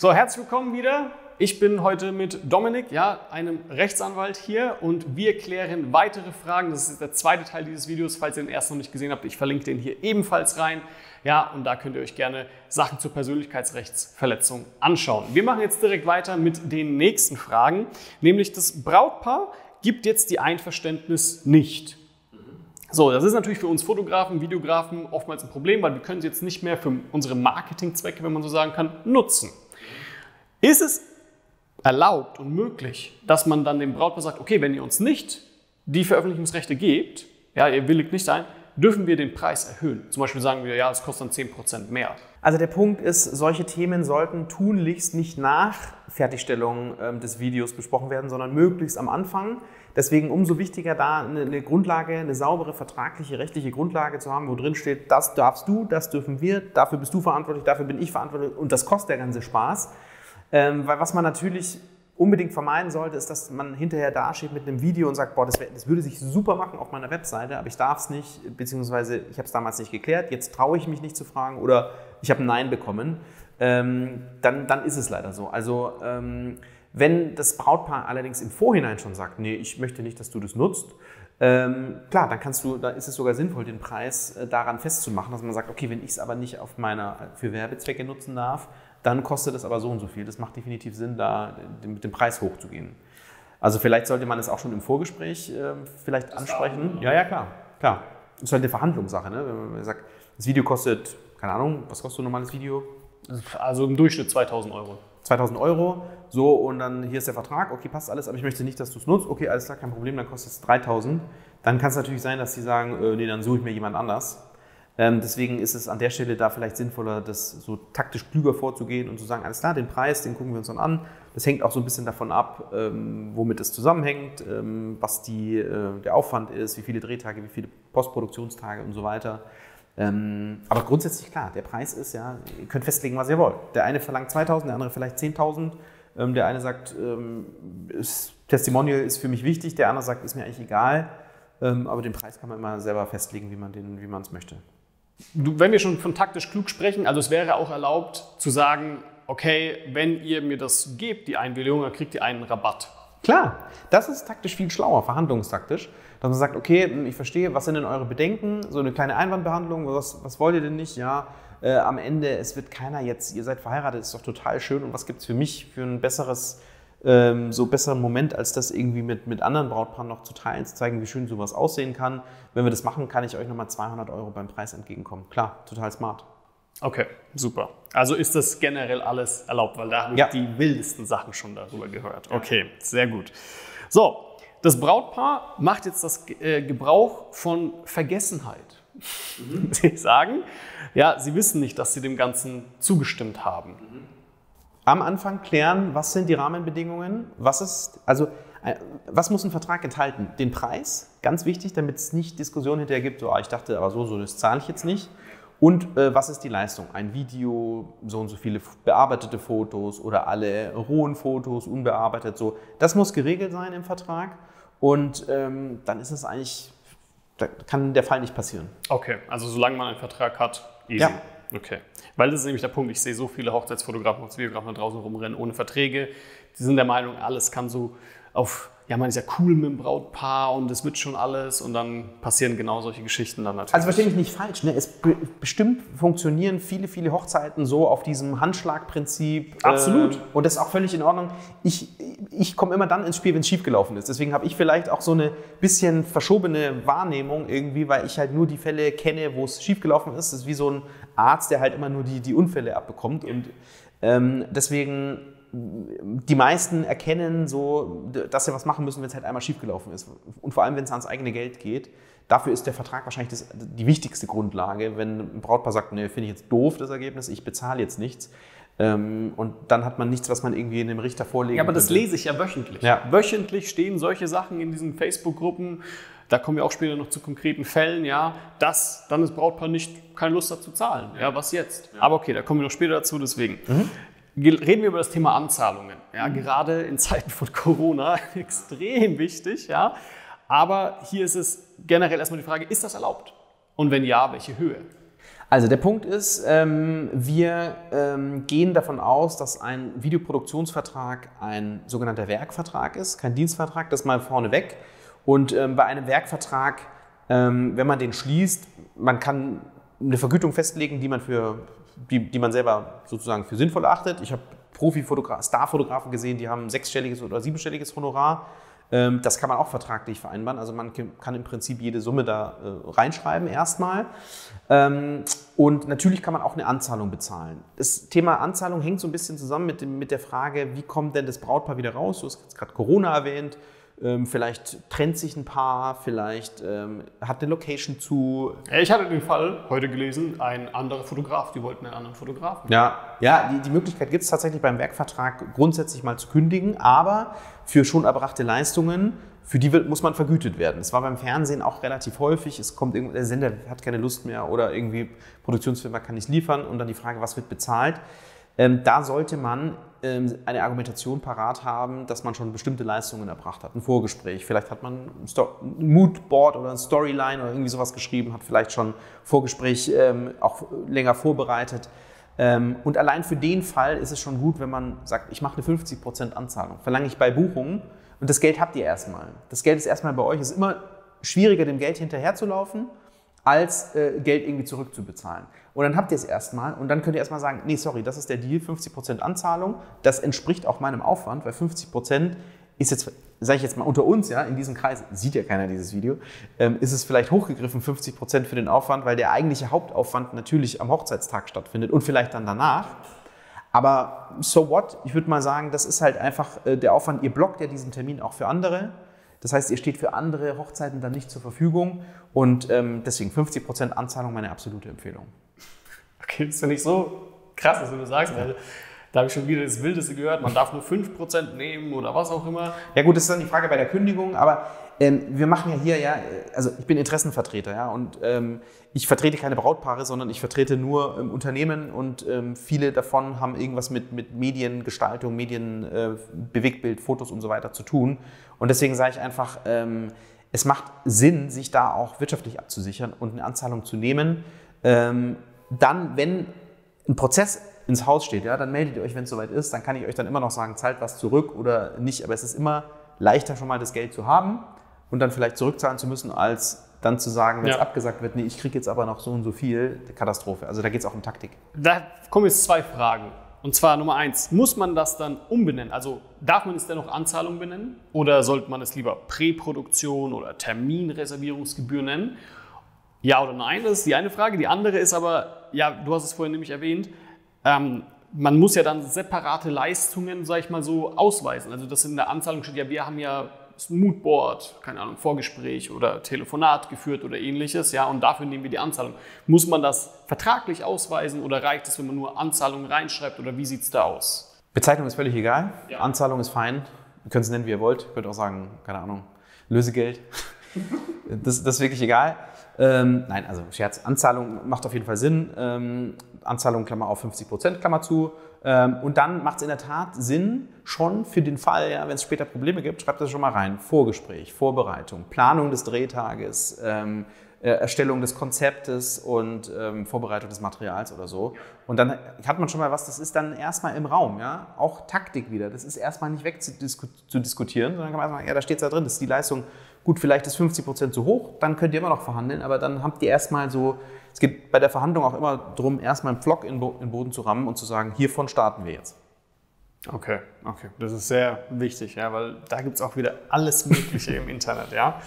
So, herzlich willkommen wieder. Ich bin heute mit Dominik, ja, einem Rechtsanwalt hier und wir klären weitere Fragen. Das ist der zweite Teil dieses Videos. Falls ihr den ersten noch nicht gesehen habt, ich verlinke den hier ebenfalls rein. Ja, und da könnt ihr euch gerne Sachen zur Persönlichkeitsrechtsverletzung anschauen. Wir machen jetzt direkt weiter mit den nächsten Fragen, nämlich das Brautpaar gibt jetzt die Einverständnis nicht. So, das ist natürlich für uns Fotografen, Videografen oftmals ein Problem, weil wir können sie jetzt nicht mehr für unsere Marketingzwecke, wenn man so sagen kann, nutzen. Ist es erlaubt und möglich, dass man dann dem Brautpaar sagt, okay, wenn ihr uns nicht die Veröffentlichungsrechte gebt, ja, ihr willigt nicht ein, dürfen wir den Preis erhöhen. Zum Beispiel sagen wir, ja, es kostet dann 10% mehr. Also der Punkt ist, solche Themen sollten tunlichst nicht nach Fertigstellung ähm, des Videos besprochen werden, sondern möglichst am Anfang. Deswegen umso wichtiger, da eine, eine, Grundlage, eine saubere vertragliche, rechtliche Grundlage zu haben, wo drin steht, das darfst du, das dürfen wir, dafür bist du verantwortlich, dafür bin ich verantwortlich und das kostet der ganze Spaß. Ähm, weil was man natürlich unbedingt vermeiden sollte, ist, dass man hinterher dasteht mit einem Video und sagt, boah, das, das würde sich super machen auf meiner Webseite, aber ich darf es nicht, beziehungsweise ich habe es damals nicht geklärt, jetzt traue ich mich nicht zu fragen oder ich habe ein Nein bekommen, ähm, dann, dann ist es leider so. Also ähm, wenn das Brautpaar allerdings im Vorhinein schon sagt, nee, ich möchte nicht, dass du das nutzt, ähm, klar, dann kannst du, da ist es sogar sinnvoll, den Preis äh, daran festzumachen, dass man sagt, okay, wenn ich es aber nicht auf meiner für Werbezwecke nutzen darf, dann kostet es aber so und so viel. Das macht definitiv Sinn, da mit dem Preis hochzugehen. Also vielleicht sollte man es auch schon im Vorgespräch äh, vielleicht das ansprechen. Ja, ja, klar, klar. Das ist halt eine Verhandlungssache. Ne? Wenn man sagt, das Video kostet, keine Ahnung, was kostet ein normales Video? Also im Durchschnitt 2000 Euro. 2000 Euro, so und dann hier ist der Vertrag, okay, passt alles, aber ich möchte nicht, dass du es nutzt, okay, alles klar, kein Problem, dann kostet es 3000. Dann kann es natürlich sein, dass sie sagen, äh, nee, dann suche ich mir jemand anders. Ähm, deswegen ist es an der Stelle da vielleicht sinnvoller, das so taktisch klüger vorzugehen und zu sagen, alles klar, den Preis, den gucken wir uns dann an. Das hängt auch so ein bisschen davon ab, ähm, womit es zusammenhängt, ähm, was die, äh, der Aufwand ist, wie viele Drehtage, wie viele Postproduktionstage und so weiter. Aber grundsätzlich klar, der Preis ist ja, ihr könnt festlegen, was ihr wollt. Der eine verlangt 2000, der andere vielleicht 10.000. Ähm, der eine sagt, ist, Testimonial ist für mich wichtig, der andere sagt, ist mir eigentlich egal. aber den Preis kann man immer selber festlegen, wie man es möchte wenn wir schon von taktisch klug sprechen, also es wäre auch erlaubt zu sagen, okay, wenn ihr mir das gebt, die Einwilligung, dann kriegt ihr einen Rabatt. Klar, das ist taktisch viel schlauer, verhandlungstaktisch, dass man sagt, okay, ich verstehe, was sind denn eure Bedenken, so eine kleine Einwandbehandlung, was, was wollt ihr denn nicht, ja, äh, am Ende, es wird keiner jetzt, ihr seid verheiratet, ist doch total schön und was gibt es für mich für ein besseres ähm, so besseren Moment, als das irgendwie mit, mit anderen Brautpaaren noch zu teilen, zu zeigen, wie schön sowas aussehen kann. Wenn wir das machen, kann ich euch nochmal 200 Euro beim Preis entgegenkommen. Klar, total smart. Okay, super. Also ist das generell alles erlaubt, weil da habe ich ja. die wildesten Sachen schon darüber gehört. Okay, sehr gut. So, das Brautpaar macht jetzt das äh, Gebrauch von Vergessenheit. Mhm. Sie sagen, ja, sie wissen nicht, dass sie dem Ganzen zugestimmt haben. Mhm am Anfang klären, was sind die Rahmenbedingungen, was ist, also äh, was muss ein Vertrag enthalten? Den Preis, ganz wichtig, damit es nicht Diskussionen hinterher gibt, so, ah, ich dachte aber so, so, das zahle ich jetzt nicht. Und äh, was ist die Leistung? Ein Video, so und so viele bearbeitete Fotos oder alle rohen Fotos, unbearbeitet, so. Das muss geregelt sein im Vertrag und ähm, dann ist es eigentlich, da kann der Fall nicht passieren. Okay, also solange man einen Vertrag hat, easy. Ja. Okay. Weil das ist nämlich der Punkt, ich sehe so viele Hochzeitsfotografen und Videografen da draußen rumrennen ohne Verträge. Die sind der Meinung, alles kann so auf, ja, man ist ja cool mit dem Brautpaar und es wird schon alles und dann passieren genau solche Geschichten dann natürlich. Also verstehe mich nicht falsch, ne? es be bestimmt funktionieren viele, viele Hochzeiten so auf diesem Handschlagprinzip. Absolut. Äh, und das ist auch völlig in Ordnung. Ich, ich komme immer dann ins Spiel, wenn es schiefgelaufen ist. Deswegen habe ich vielleicht auch so eine bisschen verschobene Wahrnehmung irgendwie, weil ich halt nur die Fälle kenne, wo es schiefgelaufen ist. Das ist wie so ein Arzt, der halt immer nur die, die Unfälle abbekommt. Und ähm, deswegen, die meisten erkennen so, dass sie was machen müssen, wenn es halt einmal schiefgelaufen ist. Und vor allem, wenn es ans eigene Geld geht. Dafür ist der Vertrag wahrscheinlich das, die wichtigste Grundlage. Wenn ein Brautpaar sagt, nee, finde ich jetzt doof, das Ergebnis, ich bezahle jetzt nichts. Ähm, und dann hat man nichts, was man irgendwie in dem Richter vorlegen Ja, aber das lese ich ja wöchentlich. Ja. Wöchentlich stehen solche Sachen in diesen Facebook-Gruppen da kommen wir auch später noch zu konkreten Fällen, ja, dass dann das Brautpaar nicht keine Lust hat zu zahlen. Ja, was jetzt? Ja. Aber okay, da kommen wir noch später dazu, deswegen. Mhm. Reden wir über das Thema Anzahlungen. Ja, mhm. gerade in Zeiten von Corona extrem wichtig, ja. Aber hier ist es generell erstmal die Frage, ist das erlaubt? Und wenn ja, welche Höhe? Also der Punkt ist, ähm, wir ähm, gehen davon aus, dass ein Videoproduktionsvertrag ein sogenannter Werkvertrag ist, kein Dienstvertrag, das mal vorneweg. Und ähm, bei einem Werkvertrag, ähm, wenn man den schließt, man kann eine Vergütung festlegen, die man, für, die, die man selber sozusagen für sinnvoll achtet. Ich habe Profi-Fotografen, Star-Fotografen gesehen, die haben sechsstelliges oder siebenstelliges Honorar. Ähm, das kann man auch vertraglich vereinbaren. Also man kann im Prinzip jede Summe da äh, reinschreiben erstmal. Ähm, und natürlich kann man auch eine Anzahlung bezahlen. Das Thema Anzahlung hängt so ein bisschen zusammen mit, dem, mit der Frage, wie kommt denn das Brautpaar wieder raus? Du hast gerade Corona erwähnt. Ähm, vielleicht trennt sich ein Paar, vielleicht ähm, hat eine Location zu. Ich hatte den Fall heute gelesen, ein anderer Fotograf, die wollten einen anderen Fotografen. Ja, ja die, die Möglichkeit gibt es tatsächlich beim Werkvertrag grundsätzlich mal zu kündigen, aber für schon erbrachte Leistungen, für die wird, muss man vergütet werden. Das war beim Fernsehen auch relativ häufig. Es kommt der Sender hat keine Lust mehr oder irgendwie Produktionsfirma kann nicht liefern und dann die Frage, was wird bezahlt. Ähm, da sollte man ähm, eine Argumentation parat haben, dass man schon bestimmte Leistungen erbracht hat. Ein Vorgespräch, vielleicht hat man ein, ein Moodboard oder ein Storyline oder irgendwie sowas geschrieben, hat vielleicht schon Vorgespräch ähm, auch länger vorbereitet. Ähm, und allein für den Fall ist es schon gut, wenn man sagt, ich mache eine 50% Anzahlung. Verlange ich bei Buchungen und das Geld habt ihr erstmal. Das Geld ist erstmal bei euch. Es ist immer schwieriger, dem Geld hinterherzulaufen als äh, Geld irgendwie zurückzubezahlen. Und dann habt ihr es erstmal und dann könnt ihr erstmal sagen, nee, sorry, das ist der Deal, 50% Anzahlung, das entspricht auch meinem Aufwand, weil 50% ist jetzt, sage ich jetzt mal unter uns, ja, in diesem Kreis, sieht ja keiner dieses Video, ähm, ist es vielleicht hochgegriffen, 50% für den Aufwand, weil der eigentliche Hauptaufwand natürlich am Hochzeitstag stattfindet und vielleicht dann danach. Aber so what? Ich würde mal sagen, das ist halt einfach äh, der Aufwand. Ihr blockt ja diesen Termin auch für andere. Das heißt, ihr steht für andere Hochzeiten dann nicht zur Verfügung und ähm, deswegen 50% Anzahlung meine absolute Empfehlung. Okay, das finde ich so krass, was du sagst, weil da habe ich schon wieder das Wildeste gehört, man darf nur 5% nehmen oder was auch immer. Ja gut, das ist dann die Frage bei der Kündigung, aber ähm, wir machen ja hier ja, also ich bin Interessenvertreter, ja, und ähm, ich vertrete keine Brautpaare, sondern ich vertrete nur ähm, Unternehmen und ähm, viele davon haben irgendwas mit, mit Mediengestaltung, Medien, äh, Fotos und so weiter zu tun. Und deswegen sage ich einfach, ähm, es macht Sinn, sich da auch wirtschaftlich abzusichern und eine Anzahlung zu nehmen. Ähm, dann, wenn ein Prozess ins Haus steht, ja, dann meldet ihr euch, wenn es soweit ist. Dann kann ich euch dann immer noch sagen, zahlt was zurück oder nicht. Aber es ist immer leichter, schon mal das Geld zu haben und dann vielleicht zurückzahlen zu müssen, als dann zu sagen, wenn es ja. abgesagt wird, nee, ich kriege jetzt aber noch so und so viel, Katastrophe. Also da geht es auch um Taktik. Da kommen jetzt zwei Fragen. Und zwar Nummer eins, muss man das dann umbenennen? Also darf man es dennoch Anzahlung benennen? Oder sollte man es lieber Präproduktion oder Terminreservierungsgebühr nennen? Ja oder nein, das ist die eine Frage. Die andere ist aber, ja, du hast es vorhin nämlich erwähnt, ähm, man muss ja dann separate Leistungen, sag ich mal so, ausweisen. Also das in der Anzahlung steht ja, wir haben ja das Moodboard, keine Ahnung, Vorgespräch oder Telefonat geführt oder ähnliches, ja, und dafür nehmen wir die Anzahlung. Muss man das vertraglich ausweisen oder reicht es, wenn man nur Anzahlung reinschreibt oder wie sieht es da aus? Bezeichnung ist völlig egal. Ja. Anzahlung ist fein. Ihr könnt es nennen, wie ihr wollt. Ihr könnt auch sagen, keine Ahnung, Lösegeld. das, das, ist wirklich egal. Ähm, nein, also Scherz. Anzahlung macht auf jeden Fall Sinn. Ähm, Anzahlung, Klammer auf 50 Prozent, Klammer zu. Ähm, und dann macht es in der Tat Sinn, schon für den Fall, ja, wenn es später Probleme gibt, schreibt das schon mal rein. Vorgespräch, Vorbereitung, Planung des Drehtages, ähm, äh, Erstellung des Konzeptes und ähm, Vorbereitung des Materials oder so. Und dann hat man schon mal was, das ist dann erstmal im Raum, ja. Auch Taktik wieder. Das ist erstmal nicht wegzudiskutieren, sondern kann man erstmal, ja, da steht es da drin, das ist die Leistung. Gut, vielleicht ist 50 Prozent zu hoch, dann könnt ihr immer noch verhandeln, aber dann habt ihr erstmal so es geht bei der Verhandlung auch immer darum, erstmal einen Pflock in den Boden zu rammen und zu sagen, hiervon starten wir jetzt. Okay, okay. Das ist sehr wichtig, ja, weil da gibt es auch wieder alles Mögliche im Internet. Ja.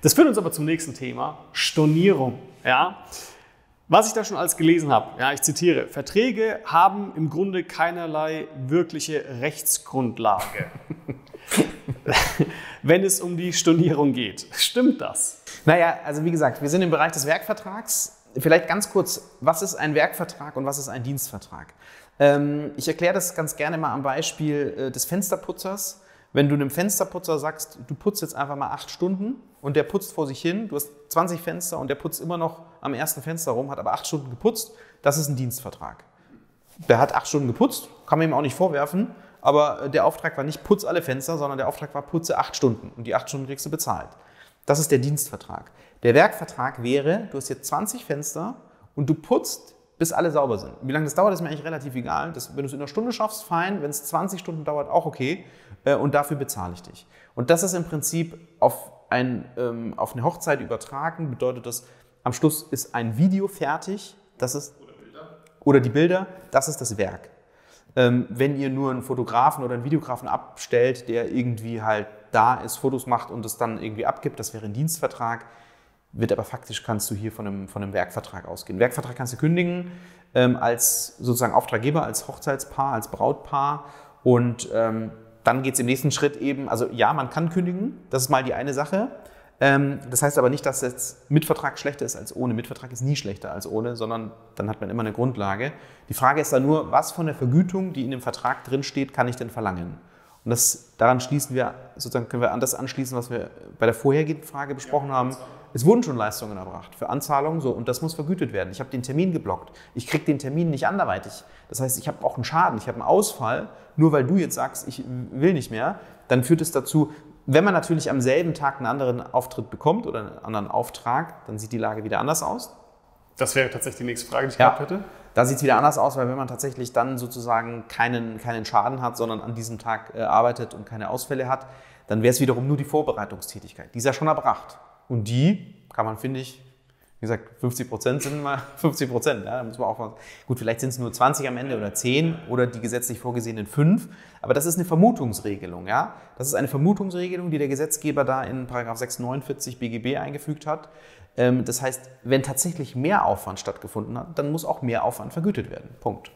Das führt uns aber zum nächsten Thema, Stornierung. Ja. Was ich da schon alles gelesen habe, ja, ich zitiere, Verträge haben im Grunde keinerlei wirkliche Rechtsgrundlage, wenn es um die Stornierung geht. Stimmt das? Naja, also wie gesagt, wir sind im Bereich des Werkvertrags. Vielleicht ganz kurz, was ist ein Werkvertrag und was ist ein Dienstvertrag? Ähm, ich erkläre das ganz gerne mal am Beispiel äh, des Fensterputzers. Wenn du einem Fensterputzer sagst, du putzt jetzt einfach mal acht Stunden und der putzt vor sich hin, du hast 20 Fenster und der putzt immer noch am ersten Fenster rum, hat aber acht Stunden geputzt, das ist ein Dienstvertrag. Der hat acht Stunden geputzt, kann man ihm auch nicht vorwerfen, aber äh, der Auftrag war nicht putz alle Fenster, sondern der Auftrag war putze acht Stunden und die acht Stunden kriegst du bezahlt. Das ist der Dienstvertrag. Der Werkvertrag wäre, du hast jetzt 20 Fenster und du putzt, bis alle sauber sind. Wie lange das dauert, ist mir eigentlich relativ egal. Das, wenn du es in einer Stunde schaffst, fein. Wenn es 20 Stunden dauert, auch okay. Äh, und dafür bezahle ich dich. Und das ist im Prinzip auf, ein, ähm, auf eine Hochzeit übertragen, bedeutet das, am Schluss ist ein Video fertig. Das ist, oder, Bilder. oder die Bilder, das ist das Werk. Ähm, wenn ihr nur einen Fotografen oder einen Videografen abstellt, der irgendwie halt da ist, Fotos macht und es dann irgendwie abgibt, das wäre ein Dienstvertrag wird aber faktisch kannst du hier von einem, von einem Werkvertrag ausgehen. Werkvertrag kannst du kündigen ähm, als sozusagen Auftraggeber, als Hochzeitspaar, als Brautpaar und ähm, dann geht es im nächsten Schritt eben, also ja, man kann kündigen, das ist mal die eine Sache. Ähm, das heißt aber nicht, dass jetzt Mitvertrag schlechter ist als ohne. Mitvertrag ist nie schlechter als ohne, sondern dann hat man immer eine Grundlage. Die Frage ist dann nur, was von der Vergütung, die in dem Vertrag drin steht, kann ich denn verlangen? Und das, daran schließen wir, sozusagen können wir an das anschließen, was wir bei der vorhergehenden Frage besprochen ja, haben. Es wurden schon Leistungen erbracht für Anzahlungen so und das muss vergütet werden. Ich habe den Termin geblockt. Ich kriege den Termin nicht anderweitig. Das heißt, ich habe auch einen Schaden, ich habe einen Ausfall. Nur weil du jetzt sagst, ich will nicht mehr, dann führt es dazu, wenn man natürlich am selben Tag einen anderen Auftritt bekommt oder einen anderen Auftrag, dann sieht die Lage wieder anders aus. Das wäre tatsächlich die nächste Frage, die ich ja. gehabt hätte. Da sieht es wieder anders aus, weil wenn man tatsächlich dann sozusagen keinen, keinen Schaden hat, sondern an diesem Tag äh, arbeitet und keine Ausfälle hat, dann wäre es wiederum nur die Vorbereitungstätigkeit. Die ist ja schon erbracht. Und die kann man, finde ich, gesagt, 50 Prozent sind mal 50 Prozent. Ja, da muss man auch gut, vielleicht sind es nur 20 am Ende oder 10 oder die gesetzlich vorgesehenen 5. Aber das ist eine Vermutungsregelung. Ja? Das ist eine Vermutungsregelung, die der Gesetzgeber da in 649 BGB eingefügt hat. Ähm, das heißt, wenn tatsächlich mehr Aufwand stattgefunden hat, dann muss auch mehr Aufwand vergütet werden. Punkt.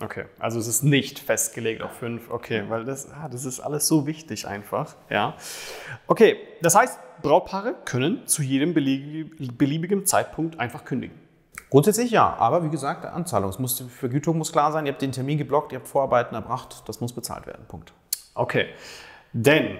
Okay, also es ist nicht festgelegt auf fünf. Okay, weil das, ah, das ist alles so wichtig einfach. Ja. Okay, das heißt, Brautpaare können zu jedem beliebigen Zeitpunkt einfach kündigen. Grundsätzlich ja, aber wie gesagt, Anzahlung, muss, die Vergütung muss klar sein. Ihr habt den Termin geblockt, ihr habt Vorarbeiten erbracht, das muss bezahlt werden. Punkt. Okay, denn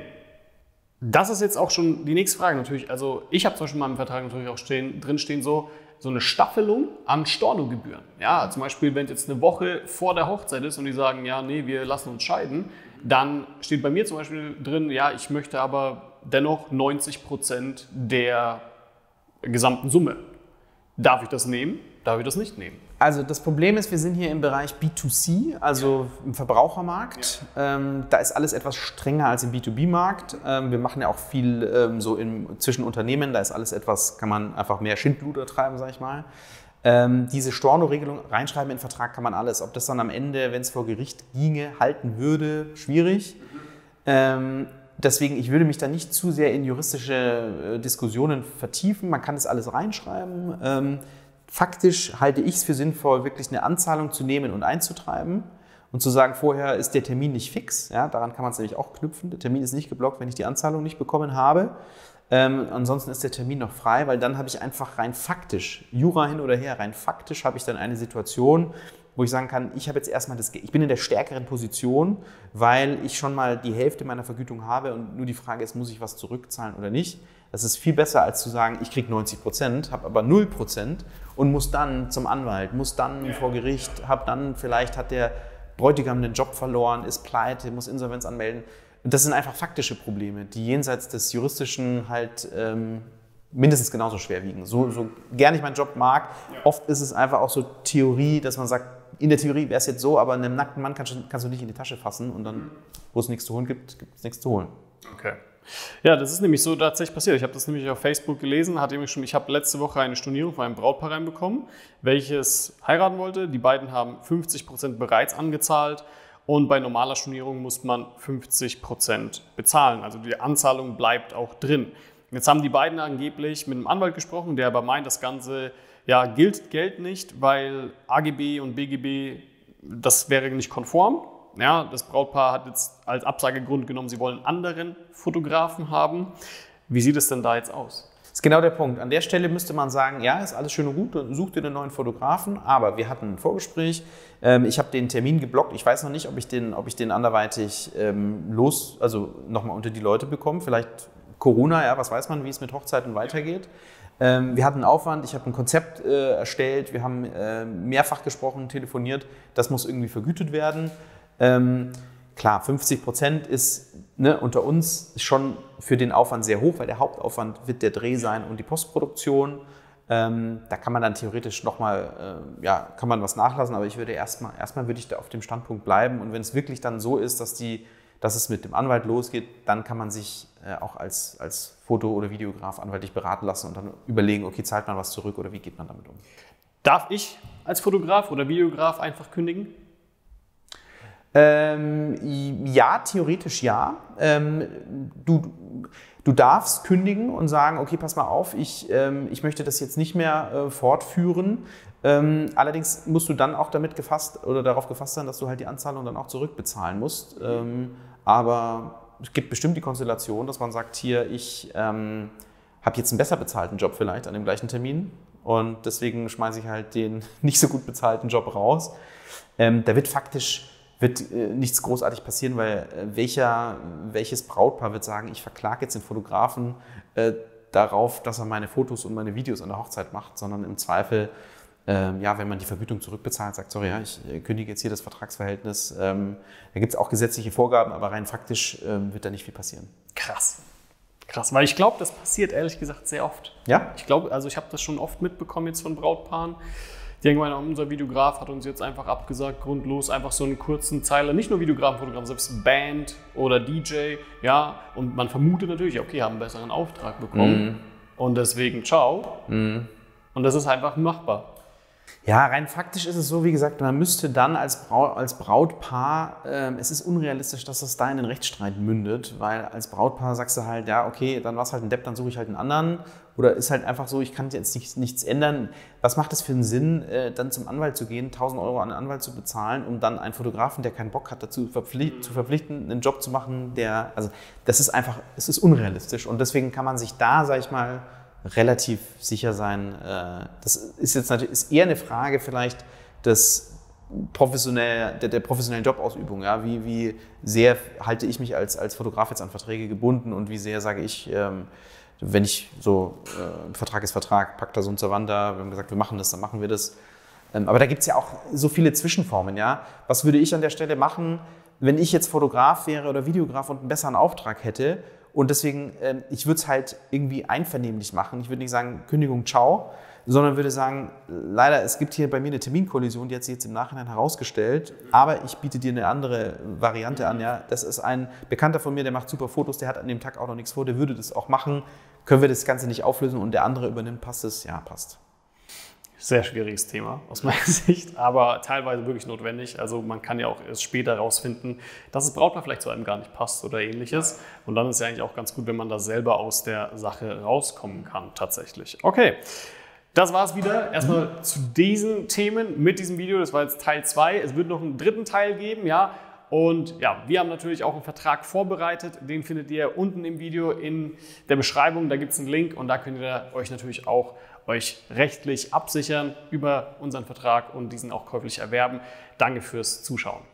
das ist jetzt auch schon die nächste Frage natürlich. Also ich habe zum Beispiel in meinem Vertrag natürlich auch stehen, drin stehen so, so eine Staffelung an Stornogebühren. Ja, zum Beispiel, wenn es jetzt eine Woche vor der Hochzeit ist und die sagen, ja, nee, wir lassen uns scheiden, dann steht bei mir zum Beispiel drin, ja, ich möchte aber dennoch 90 Prozent der gesamten Summe. Darf ich das nehmen? Darf ich das nicht nehmen? Also das Problem ist, wir sind hier im Bereich B2C, also im Verbrauchermarkt. Ja. Ähm, da ist alles etwas strenger als im B2B-Markt. Ähm, wir machen ja auch viel ähm, so in, zwischen Unternehmen, da ist alles etwas, kann man einfach mehr Schindluder treiben, sag ich mal. Ähm, diese Storno-Regelung reinschreiben in den Vertrag kann man alles. Ob das dann am Ende, wenn es vor Gericht ginge, halten würde, schwierig. Mhm. Deswegen, ich würde mich da nicht zu sehr in juristische äh, Diskussionen vertiefen. Man kann das alles reinschreiben. Ähm, faktisch halte ich es für sinnvoll, wirklich eine Anzahlung zu nehmen und einzutreiben und zu sagen, vorher ist der Termin nicht fix. Ja, daran kann man es nämlich auch knüpfen. Der Termin ist nicht geblockt, wenn ich die Anzahlung nicht bekommen habe. Ähm, ansonsten ist der Termin noch frei, weil dann habe ich einfach rein faktisch, Jura hin oder her, rein faktisch habe ich dann eine Situation, wo ich sagen kann, ich habe jetzt erstmal das, ich bin in der stärkeren Position, weil ich schon mal die Hälfte meiner Vergütung habe und nur die Frage ist, muss ich was zurückzahlen oder nicht. Das ist viel besser, als zu sagen, ich kriege 90 Prozent, habe aber 0 Prozent und muss dann zum Anwalt, muss dann vor Gericht, habe dann, vielleicht hat der Bräutigam den Job verloren, ist pleite, muss Insolvenz anmelden. Und das sind einfach faktische Probleme, die jenseits des juristischen halt ähm, mindestens genauso schwer wiegen. So, so gern ich meinen Job mag, oft ist es einfach auch so Theorie, dass man sagt, in der Theorie wäre es jetzt so, aber einem nackten Mann kannst du, kannst du nicht in die Tasche fassen und dann, wo es nichts zu holen gibt, gibt es nichts zu holen. Okay. Ja, das ist nämlich so tatsächlich passiert. Ich habe das nämlich auf Facebook gelesen, hatte nämlich schon, ich habe letzte Woche eine Stornierung von einem Brautpaar reinbekommen, welches heiraten wollte. Die beiden haben 50 Prozent bereits angezahlt und bei normaler Stornierung muss man 50 Prozent bezahlen. Also die Anzahlung bleibt auch drin. Jetzt haben die beiden angeblich mit einem Anwalt gesprochen, der aber meint, das Ganze ja, gilt Geld nicht, weil AGB und BGB, das wäre nicht konform. Ja, das Brautpaar hat jetzt als Absagegrund genommen, sie wollen anderen Fotografen haben. Wie sieht es denn da jetzt aus? Das ist genau der Punkt. An der Stelle müsste man sagen, ja, ist alles schön und gut, such dir einen neuen Fotografen, aber wir hatten ein Vorgespräch, ähm, ich habe den Termin geblockt, ich weiß noch nicht, ob ich den, ob ich den anderweitig ähm, los, also nochmal unter die Leute bekomme, vielleicht Corona, ja, was weiß man, wie es mit Hochzeiten weitergeht. Ähm, wir hatten einen Aufwand, ich habe ein Konzept äh, erstellt, wir haben äh, mehrfach gesprochen, telefoniert, das muss irgendwie vergütet werden. Ähm, klar, 50 Prozent ist ne, unter uns schon für den Aufwand sehr hoch, weil der Hauptaufwand wird der Dreh sein und die Postproduktion. Ähm, da kann man dann theoretisch nochmal, äh, ja, kann man was nachlassen, aber ich würde erstmal, erstmal würde ich da auf dem Standpunkt bleiben. Und wenn es wirklich dann so ist, dass, die, dass es mit dem Anwalt losgeht, dann kann man sich äh, auch als, als Foto- oder Videograf anwaltlich beraten lassen und dann überlegen, okay, zahlt man was zurück oder wie geht man damit um? Darf ich als Fotograf oder Videograf einfach kündigen? Ähm, ja, theoretisch ja. Ähm, du, du darfst kündigen und sagen, okay, pass mal auf, ich, ähm, ich möchte das jetzt nicht mehr äh, fortführen. Ähm, allerdings musst du dann auch damit gefasst oder darauf gefasst sein, dass du halt die Anzahlung dann auch zurückbezahlen musst. Aber es gibt bestimmt die Konstellation, dass man sagt, hier, ich ähm, habe jetzt einen besser bezahlten Job vielleicht an dem gleichen Termin und deswegen schmeiße ich halt den nicht so gut bezahlten Job raus. Ähm, da wird faktisch wird äh, nichts großartig passieren, weil äh, welcher, welches Brautpaar wird sagen, ich verklage jetzt den Fotografen äh, darauf, dass er meine Fotos und meine Videos an der Hochzeit macht, sondern im Zweifel, ähm, ja, wenn man die Vergütung zurückbezahlt, sagt, sorry, ja, ich äh, kündige jetzt hier das Vertragsverhältnis. Ähm, da gibt es auch gesetzliche Vorgaben, aber rein faktisch ähm, wird da nicht viel passieren. Krass. Krass, weil ich glaube, das passiert ehrlich gesagt sehr oft. Ja? Ich glaube, also ich habe das schon oft mitbekommen jetzt von Brautpaaren. Die irgendwann, unser Videograf hat uns jetzt einfach abgesagt, grundlos, einfach so einen kurzen Zeiler, nicht nur Videografen, Fotografen, selbst Band oder DJ, ja, und man vermutet natürlich, okay, haben einen besseren Auftrag bekommen mhm. und deswegen ciao. Mhm. Und das ist einfach machbar. Ja, rein faktisch ist es so, wie gesagt, man müsste dann als, Braut, als Brautpaar, äh, es ist unrealistisch, dass das da in den Rechtsstreit mündet, weil als Brautpaar sagst du halt, ja, okay, dann war es halt ein Depp, dann suche ich halt einen anderen. Oder ist halt einfach so, ich kann jetzt nicht, nichts ändern. Was macht es für einen Sinn, äh, dann zum Anwalt zu gehen, 1000 Euro an einen Anwalt zu bezahlen, um dann einen Fotografen, der keinen Bock hat, dazu verpflicht, zu verpflichten, einen Job zu machen, der, also das ist einfach, es ist unrealistisch. Und deswegen kann man sich da, sag ich mal, relativ sicher sein. Äh, das ist jetzt natürlich ist eher eine Frage vielleicht des professionell, der, der professionellen Jobausübung. Ja? Wie, wie sehr halte ich mich als, als Fotograf jetzt an Verträge gebunden und wie sehr sage ich, ähm, wenn ich so, äh, Vertrag ist Vertrag, Pacta sunt servanda, wir haben gesagt, wir machen das, dann machen wir das. Ähm, aber da gibt es ja auch so viele Zwischenformen. Ja? Was würde ich an der Stelle machen, wenn ich jetzt Fotograf wäre oder Videograf und einen besseren Auftrag hätte und deswegen, äh, ich würde es halt irgendwie einvernehmlich machen. Ich würde nicht sagen, Kündigung, ciao, sondern würde sagen, leider, es gibt hier bei mir eine Terminkollision, die hat sich jetzt im Nachhinein herausgestellt, aber ich biete dir eine andere Variante an. Ja, das ist ein Bekannter von mir, der macht super Fotos, der hat an dem Tag auch noch nichts vor, der würde das auch machen. Können wir das Ganze nicht auflösen und der andere übernimmt, passt es? Ja, passt. Sehr schwieriges Thema aus meiner Sicht, aber teilweise wirklich notwendig. Also man kann ja auch erst später herausfinden, dass das Brautpaar vielleicht zu einem gar nicht passt oder ähnliches. Und dann ist ja eigentlich auch ganz gut, wenn man da selber aus der Sache rauskommen kann tatsächlich. Okay. Das war es wieder erstmal zu diesen Themen mit diesem Video. Das war jetzt Teil 2. Es wird noch einen dritten Teil geben, ja. Und ja, wir haben natürlich auch einen Vertrag vorbereitet. Den findet ihr unten im Video in der Beschreibung. Da gibt es einen Link und da könnt ihr euch natürlich auch euch rechtlich absichern über unseren Vertrag und diesen auch käuflich erwerben. Danke fürs Zuschauen.